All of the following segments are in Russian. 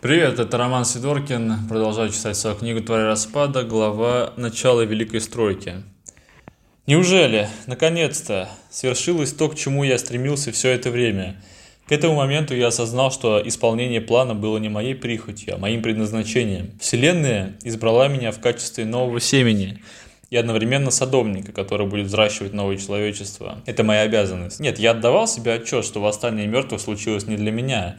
Привет, это Роман Сидоркин. Продолжаю читать свою книгу «Тварь распада», глава «Начало Великой Стройки». Неужели, наконец-то, свершилось то, к чему я стремился все это время? К этому моменту я осознал, что исполнение плана было не моей прихотью, а моим предназначением. Вселенная избрала меня в качестве нового семени – и одновременно садовника, который будет взращивать новое человечество. Это моя обязанность. Нет, я отдавал себе отчет, что восстание мертвых случилось не для меня,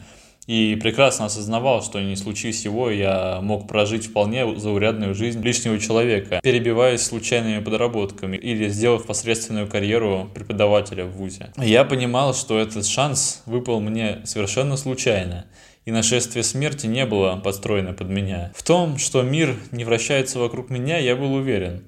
и прекрасно осознавал, что не случись его, я мог прожить вполне заурядную жизнь лишнего человека, перебиваясь случайными подработками или сделав посредственную карьеру преподавателя в ВУЗе. Я понимал, что этот шанс выпал мне совершенно случайно, и нашествие смерти не было подстроено под меня. В том, что мир не вращается вокруг меня, я был уверен.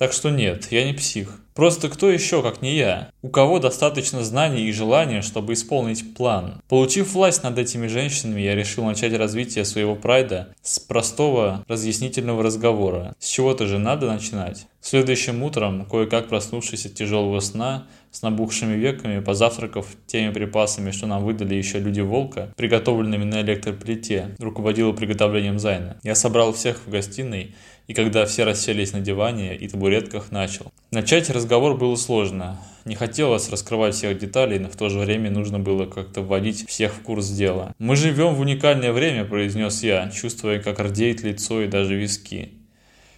Так что нет, я не псих. Просто кто еще, как не я? У кого достаточно знаний и желания, чтобы исполнить план? Получив власть над этими женщинами, я решил начать развитие своего прайда с простого разъяснительного разговора. С чего-то же надо начинать. Следующим утром, кое-как проснувшись от тяжелого сна, с набухшими веками, позавтракав теми припасами, что нам выдали еще люди Волка, приготовленными на электроплите, руководила приготовлением Зайна. Я собрал всех в гостиной, и когда все расселись на диване и табуретках, начал. Начать разговор было сложно. Не хотелось раскрывать всех деталей, но в то же время нужно было как-то вводить всех в курс дела. «Мы живем в уникальное время», – произнес я, чувствуя, как рдеет лицо и даже виски.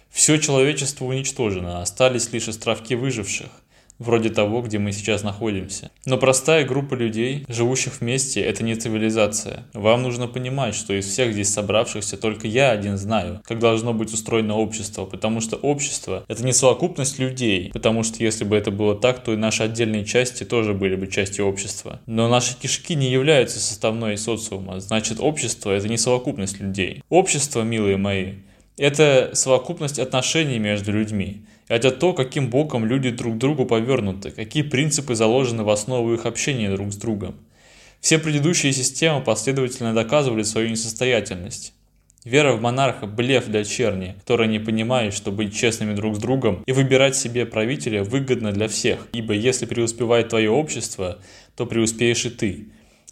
Все человечество уничтожено, остались лишь островки выживших вроде того, где мы сейчас находимся. Но простая группа людей, живущих вместе, это не цивилизация. Вам нужно понимать, что из всех здесь собравшихся только я один знаю, как должно быть устроено общество, потому что общество – это не совокупность людей, потому что если бы это было так, то и наши отдельные части тоже были бы частью общества. Но наши кишки не являются составной социума, значит общество – это не совокупность людей. Общество, милые мои, это совокупность отношений между людьми. Это то, каким боком люди друг к другу повернуты, какие принципы заложены в основу их общения друг с другом. Все предыдущие системы последовательно доказывали свою несостоятельность. Вера в монарха – блеф для черни, которая не понимает, что быть честными друг с другом и выбирать себе правителя выгодно для всех, ибо если преуспевает твое общество, то преуспеешь и ты.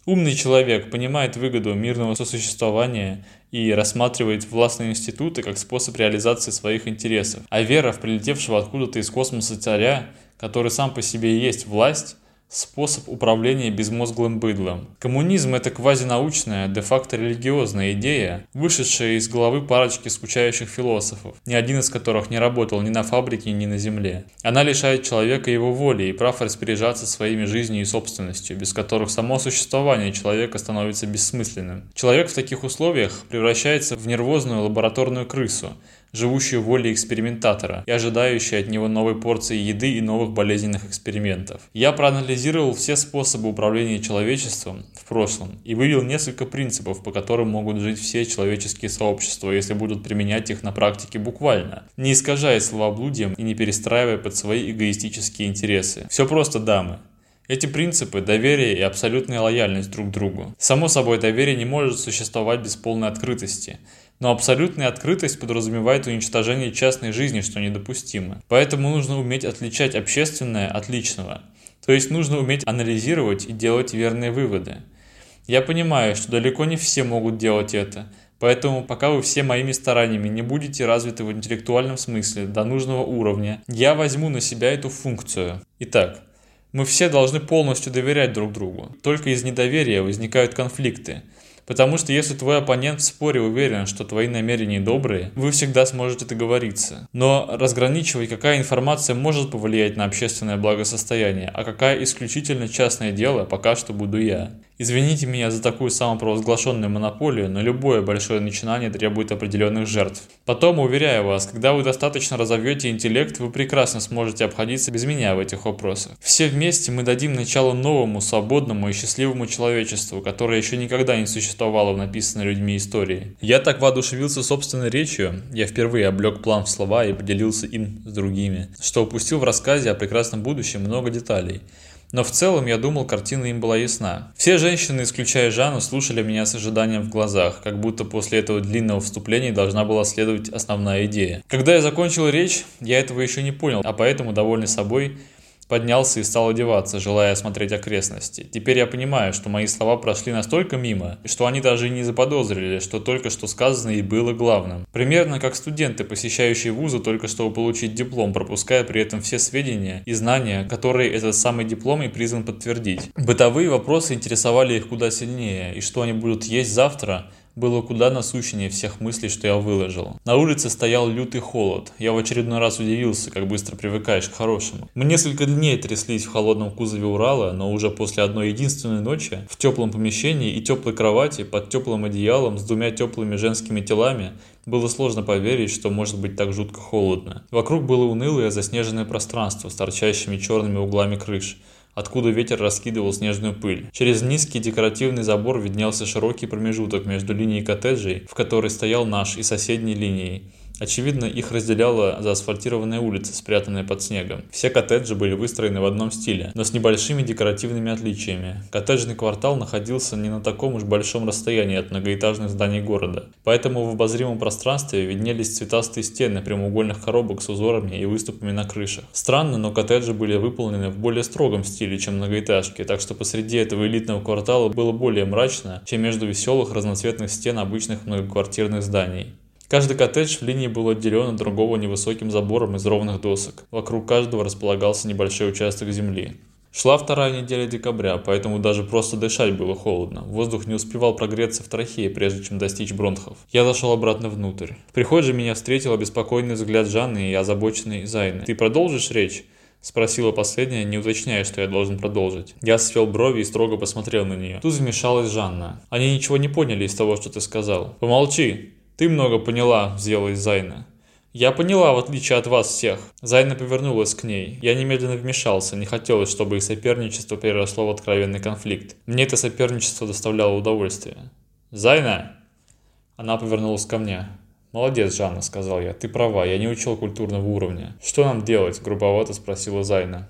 Умный человек понимает выгоду мирного сосуществования и рассматривает властные институты как способ реализации своих интересов. А вера в прилетевшего откуда-то из космоса царя, который сам по себе и есть власть, способ управления безмозглым быдлом. Коммунизм – это квазинаучная, де-факто религиозная идея, вышедшая из головы парочки скучающих философов, ни один из которых не работал ни на фабрике, ни на земле. Она лишает человека его воли и прав распоряжаться своими жизнью и собственностью, без которых само существование человека становится бессмысленным. Человек в таких условиях превращается в нервозную лабораторную крысу, живущую волей экспериментатора и ожидающую от него новой порции еды и новых болезненных экспериментов. Я проанализировал все способы управления человечеством в прошлом и вывел несколько принципов, по которым могут жить все человеческие сообщества, если будут применять их на практике буквально, не искажая словоблудием и не перестраивая под свои эгоистические интересы. Все просто, дамы. Эти принципы – доверие и абсолютная лояльность друг к другу. Само собой, доверие не может существовать без полной открытости – но абсолютная открытость подразумевает уничтожение частной жизни, что недопустимо. Поэтому нужно уметь отличать общественное от личного. То есть нужно уметь анализировать и делать верные выводы. Я понимаю, что далеко не все могут делать это, Поэтому, пока вы все моими стараниями не будете развиты в интеллектуальном смысле до нужного уровня, я возьму на себя эту функцию. Итак, мы все должны полностью доверять друг другу. Только из недоверия возникают конфликты. Потому что если твой оппонент в споре уверен, что твои намерения добрые, вы всегда сможете договориться. Но разграничивать, какая информация может повлиять на общественное благосостояние, а какая исключительно частное дело, пока что буду я. Извините меня за такую самопровозглашенную монополию, но любое большое начинание требует определенных жертв. Потом, уверяю вас, когда вы достаточно разовьете интеллект, вы прекрасно сможете обходиться без меня в этих вопросах. Все вместе мы дадим начало новому, свободному и счастливому человечеству, которое еще никогда не существовало в написанной людьми истории. Я так воодушевился собственной речью, я впервые облег план в слова и поделился им с другими, что упустил в рассказе о прекрасном будущем много деталей. Но в целом, я думал, картина им была ясна. Все женщины, исключая Жанну, слушали меня с ожиданием в глазах, как будто после этого длинного вступления должна была следовать основная идея. Когда я закончил речь, я этого еще не понял, а поэтому, довольный собой, Поднялся и стал одеваться, желая осмотреть окрестности. Теперь я понимаю, что мои слова прошли настолько мимо, что они даже не заподозрили, что только что сказано и было главным. Примерно как студенты, посещающие вузы только чтобы получить диплом, пропуская при этом все сведения и знания, которые этот самый диплом и призван подтвердить. Бытовые вопросы интересовали их куда сильнее, и что они будут есть завтра – было куда насущнее всех мыслей, что я выложил. На улице стоял лютый холод. Я в очередной раз удивился, как быстро привыкаешь к хорошему. Мы несколько дней тряслись в холодном кузове Урала, но уже после одной единственной ночи, в теплом помещении и теплой кровати, под теплым одеялом, с двумя теплыми женскими телами, было сложно поверить, что может быть так жутко холодно. Вокруг было унылое заснеженное пространство с торчащими черными углами крыш – откуда ветер раскидывал снежную пыль. Через низкий декоративный забор виднелся широкий промежуток между линией коттеджей, в которой стоял наш, и соседней линией. Очевидно, их разделяла заасфальтированная улица, спрятанная под снегом. Все коттеджи были выстроены в одном стиле, но с небольшими декоративными отличиями. Коттеджный квартал находился не на таком уж большом расстоянии от многоэтажных зданий города, поэтому в обозримом пространстве виднелись цветастые стены прямоугольных коробок с узорами и выступами на крышах. Странно, но коттеджи были выполнены в более строгом стиле, чем многоэтажки, так что посреди этого элитного квартала было более мрачно, чем между веселых разноцветных стен обычных многоквартирных зданий. Каждый коттедж в линии был отделен от другого невысоким забором из ровных досок. Вокруг каждого располагался небольшой участок земли. Шла вторая неделя декабря, поэтому даже просто дышать было холодно. Воздух не успевал прогреться в трахее, прежде чем достичь бронхов. Я зашел обратно внутрь. В прихожей меня встретил обеспокоенный взгляд Жанны и озабоченный Зайны. «Ты продолжишь речь?» Спросила последняя, не уточняя, что я должен продолжить. Я свел брови и строго посмотрел на нее. Тут вмешалась Жанна. «Они ничего не поняли из того, что ты сказал». «Помолчи!» «Ты много поняла», — взъелась Зайна. «Я поняла, в отличие от вас всех». Зайна повернулась к ней. Я немедленно вмешался, не хотелось, чтобы их соперничество переросло в откровенный конфликт. Мне это соперничество доставляло удовольствие. «Зайна!» Она повернулась ко мне. «Молодец, Жанна», — сказал я. «Ты права, я не учел культурного уровня». «Что нам делать?» — грубовато спросила Зайна.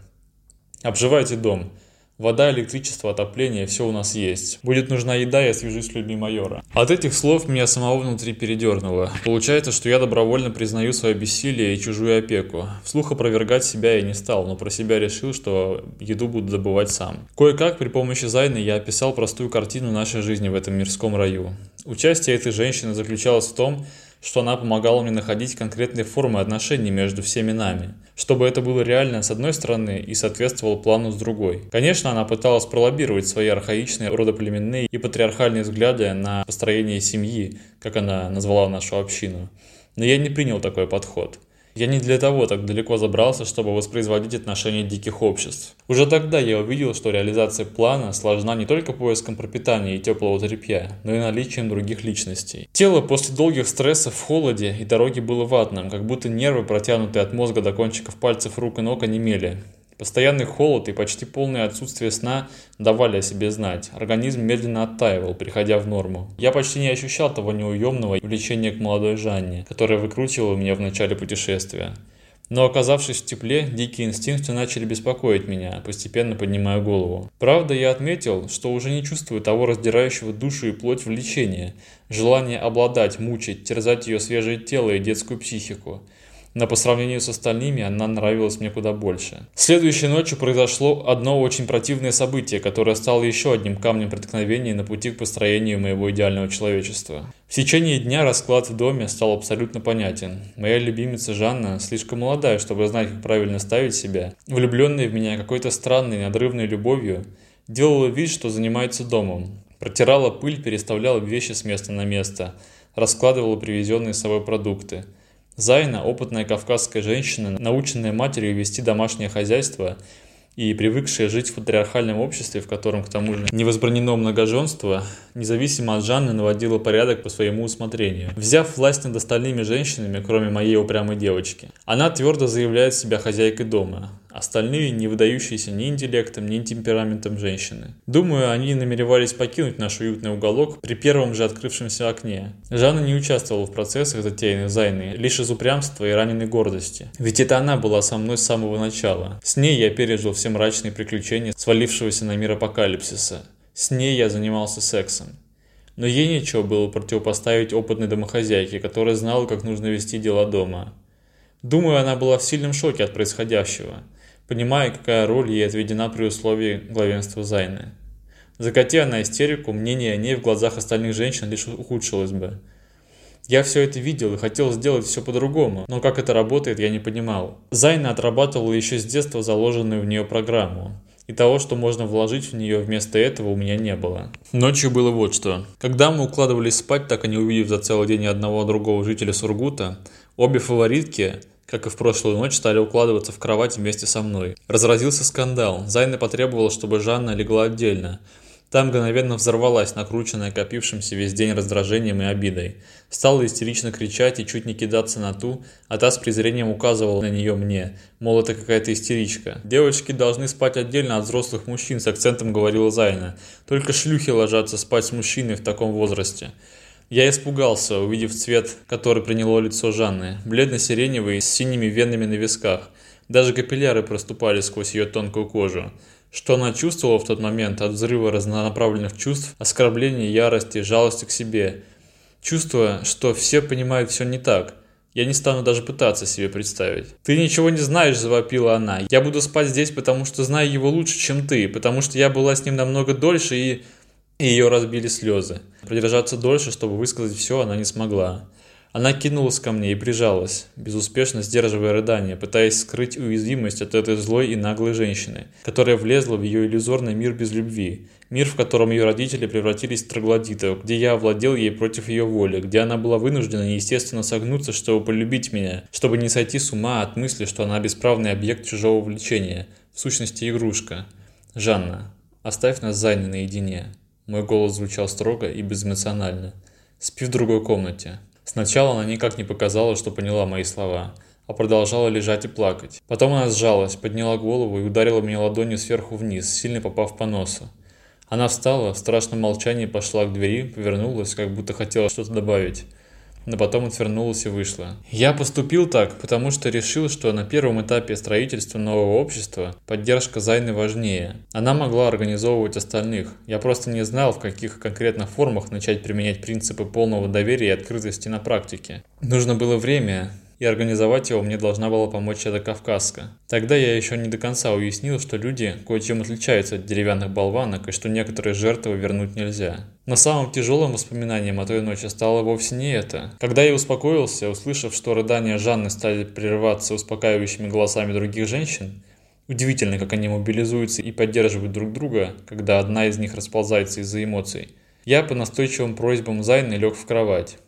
«Обживайте дом. Вода, электричество, отопление, все у нас есть. Будет нужна еда, я свяжусь с людьми майора. От этих слов меня самого внутри передернуло. Получается, что я добровольно признаю свое бессилие и чужую опеку. Вслух опровергать себя я не стал, но про себя решил, что еду буду добывать сам. Кое-как при помощи Зайны я описал простую картину нашей жизни в этом мирском раю. Участие этой женщины заключалось в том, что она помогала мне находить конкретные формы отношений между всеми нами, чтобы это было реально с одной стороны и соответствовало плану с другой. Конечно, она пыталась пролоббировать свои архаичные родоплеменные и патриархальные взгляды на построение семьи, как она назвала нашу общину. Но я не принял такой подход – я не для того так далеко забрался, чтобы воспроизводить отношения диких обществ. Уже тогда я увидел, что реализация плана сложна не только поиском пропитания и теплого тряпья, но и наличием других личностей. Тело после долгих стрессов в холоде и дороге было ватным, как будто нервы, протянутые от мозга до кончиков пальцев рук и ног, онемели. Постоянный холод и почти полное отсутствие сна давали о себе знать. Организм медленно оттаивал, приходя в норму. Я почти не ощущал того неуемного влечения к молодой Жанне, которое выкручивало меня в начале путешествия. Но оказавшись в тепле, дикие инстинкты начали беспокоить меня, постепенно поднимая голову. Правда, я отметил, что уже не чувствую того раздирающего душу и плоть влечения, желания обладать, мучить, терзать ее свежее тело и детскую психику но по сравнению с остальными она нравилась мне куда больше. Следующей ночью произошло одно очень противное событие, которое стало еще одним камнем преткновения на пути к построению моего идеального человечества. В течение дня расклад в доме стал абсолютно понятен. Моя любимица Жанна слишком молодая, чтобы знать, как правильно ставить себя, влюбленная в меня какой-то странной надрывной любовью, делала вид, что занимается домом. Протирала пыль, переставляла вещи с места на место, раскладывала привезенные с собой продукты – Зайна – опытная кавказская женщина, наученная матерью вести домашнее хозяйство и привыкшая жить в патриархальном обществе, в котором, к тому же, не возбранено многоженство, независимо от Жанны наводила порядок по своему усмотрению, взяв власть над остальными женщинами, кроме моей упрямой девочки. Она твердо заявляет себя хозяйкой дома, Остальные не выдающиеся ни интеллектом, ни темпераментом женщины. Думаю, они намеревались покинуть наш уютный уголок при первом же открывшемся окне. Жанна не участвовала в процессах, затеянных Зайной, лишь из упрямства и раненой гордости. Ведь это она была со мной с самого начала. С ней я пережил все мрачные приключения свалившегося на мир апокалипсиса. С ней я занимался сексом. Но ей нечего было противопоставить опытной домохозяйке, которая знала, как нужно вести дела дома. Думаю, она была в сильном шоке от происходящего. Понимая, какая роль ей отведена при условии главенства Зайны. Закати она истерику, мнение о ней в глазах остальных женщин лишь ухудшилось бы. Я все это видел и хотел сделать все по-другому, но как это работает, я не понимал. Зайна отрабатывала еще с детства заложенную в нее программу. И того, что можно вложить в нее вместо этого, у меня не было. Ночью было вот что. Когда мы укладывались спать, так и не увидев за целый день одного другого жителя Сургута, обе фаворитки, как и в прошлую ночь, стали укладываться в кровать вместе со мной. Разразился скандал. Зайна потребовала, чтобы Жанна легла отдельно. Там мгновенно взорвалась, накрученная копившимся весь день раздражением и обидой. Стала истерично кричать и чуть не кидаться на ту, а та с презрением указывала на нее мне, мол, это какая-то истеричка. «Девочки должны спать отдельно от взрослых мужчин», с акцентом говорила Зайна. «Только шлюхи ложатся спать с мужчиной в таком возрасте». Я испугался, увидев цвет, который приняло лицо Жанны, бледно-сиреневый, с синими венами на висках. Даже капилляры проступали сквозь ее тонкую кожу. Что она чувствовала в тот момент от взрыва разнонаправленных чувств, оскорбления, ярости, жалости к себе. Чувствуя, что все понимают все не так. Я не стану даже пытаться себе представить. «Ты ничего не знаешь», – завопила она. «Я буду спать здесь, потому что знаю его лучше, чем ты, потому что я была с ним намного дольше и...» И ее разбили слезы. Продержаться дольше, чтобы высказать все, она не смогла. Она кинулась ко мне и прижалась, безуспешно сдерживая рыдания, пытаясь скрыть уязвимость от этой злой и наглой женщины, которая влезла в ее иллюзорный мир без любви, мир, в котором ее родители превратились в троглодитов, где я овладел ей против ее воли, где она была вынуждена неестественно согнуться, чтобы полюбить меня, чтобы не сойти с ума от мысли, что она бесправный объект чужого влечения, в сущности игрушка. «Жанна, оставь нас с Зайной наедине». Мой голос звучал строго и безэмоционально. «Спи в другой комнате. Сначала она никак не показала, что поняла мои слова, а продолжала лежать и плакать. Потом она сжалась, подняла голову и ударила меня ладонью сверху вниз, сильно попав по носу. Она встала, в страшном молчании пошла к двери, повернулась, как будто хотела что-то добавить но потом отвернулась и вышла. Я поступил так, потому что решил, что на первом этапе строительства нового общества поддержка Зайны важнее. Она могла организовывать остальных. Я просто не знал, в каких конкретно формах начать применять принципы полного доверия и открытости на практике. Нужно было время, и организовать его мне должна была помочь эта кавказка. Тогда я еще не до конца уяснил, что люди кое-чем отличаются от деревянных болванок и что некоторые жертвы вернуть нельзя. Но самым тяжелым воспоминанием о той ночи стало вовсе не это. Когда я успокоился, услышав, что рыдания Жанны стали прерываться успокаивающими голосами других женщин, Удивительно, как они мобилизуются и поддерживают друг друга, когда одна из них расползается из-за эмоций. Я по настойчивым просьбам Зайны лег в кровать.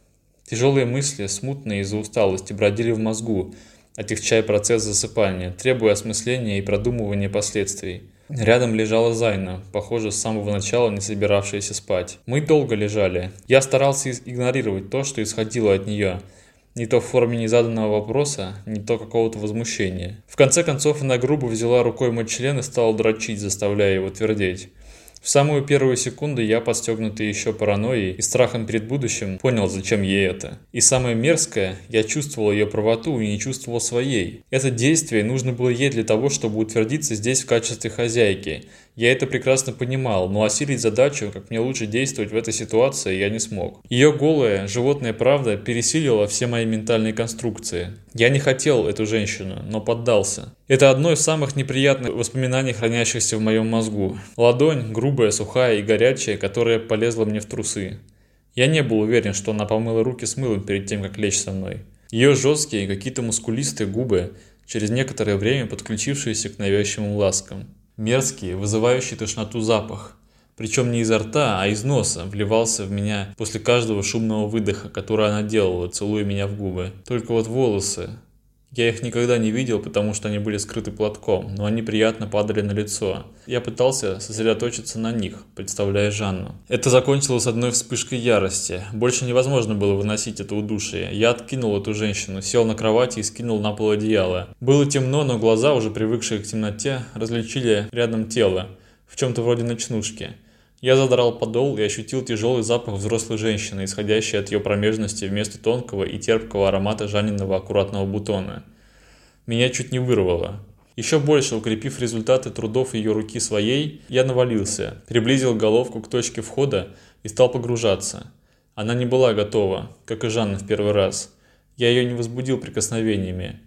Тяжелые мысли, смутные из-за усталости, бродили в мозгу, отягчая процесс засыпания, требуя осмысления и продумывания последствий. Рядом лежала Зайна, похоже, с самого начала не собиравшаяся спать. Мы долго лежали. Я старался игнорировать то, что исходило от нее. Не то в форме незаданного вопроса, не то какого-то возмущения. В конце концов, она грубо взяла рукой мой член и стала дрочить, заставляя его твердеть. В самую первую секунду я, подстегнутый еще паранойей и страхом перед будущим, понял, зачем ей это. И самое мерзкое, я чувствовал ее правоту и не чувствовал своей. Это действие нужно было ей для того, чтобы утвердиться здесь в качестве хозяйки, я это прекрасно понимал, но осилить задачу, как мне лучше действовать в этой ситуации, я не смог. Ее голая, животная правда пересилила все мои ментальные конструкции. Я не хотел эту женщину, но поддался. Это одно из самых неприятных воспоминаний, хранящихся в моем мозгу. Ладонь, грубая, сухая и горячая, которая полезла мне в трусы. Я не был уверен, что она помыла руки с мылом перед тем, как лечь со мной. Ее жесткие, какие-то мускулистые губы, через некоторое время подключившиеся к навязчивым ласкам. Мерзкий, вызывающий тошноту запах. Причем не изо рта, а из носа вливался в меня после каждого шумного выдоха, который она делала, целуя меня в губы. Только вот волосы, я их никогда не видел, потому что они были скрыты платком, но они приятно падали на лицо. Я пытался сосредоточиться на них, представляя Жанну. Это закончилось одной вспышкой ярости. Больше невозможно было выносить это удушие. Я откинул эту женщину, сел на кровати и скинул на пол одеяло. Было темно, но глаза, уже привыкшие к темноте, различили рядом тело, в чем-то вроде ночнушки. Я задрал подол и ощутил тяжелый запах взрослой женщины, исходящий от ее промежности вместо тонкого и терпкого аромата Жаниного аккуратного бутона. Меня чуть не вырвало. Еще больше укрепив результаты трудов ее руки своей, я навалился, приблизил головку к точке входа и стал погружаться. Она не была готова, как и Жанна в первый раз. Я ее не возбудил прикосновениями.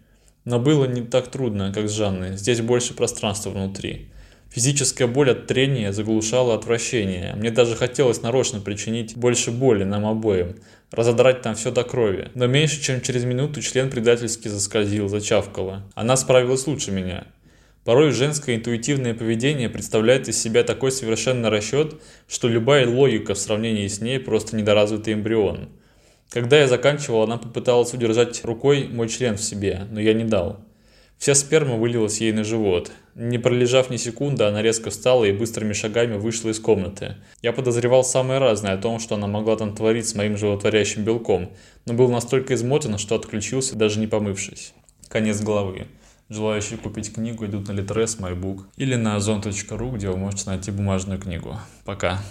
Но было не так трудно, как с Жанной. Здесь больше пространства внутри. Физическая боль от трения заглушала отвращение. Мне даже хотелось нарочно причинить больше боли нам обоим, разодрать там все до крови. Но меньше чем через минуту член предательски заскользил, зачавкало. Она справилась лучше меня. Порой женское интуитивное поведение представляет из себя такой совершенный расчет, что любая логика в сравнении с ней просто недоразвитый эмбрион. Когда я заканчивал, она попыталась удержать рукой мой член в себе, но я не дал. Вся сперма вылилась ей на живот. Не пролежав ни секунды, она резко встала и быстрыми шагами вышла из комнаты. Я подозревал самое разное о том, что она могла там творить с моим животворящим белком, но был настолько измотан, что отключился, даже не помывшись. Конец главы. Желающие купить книгу идут на Litres, MyBook или на озон.ру, где вы можете найти бумажную книгу. Пока.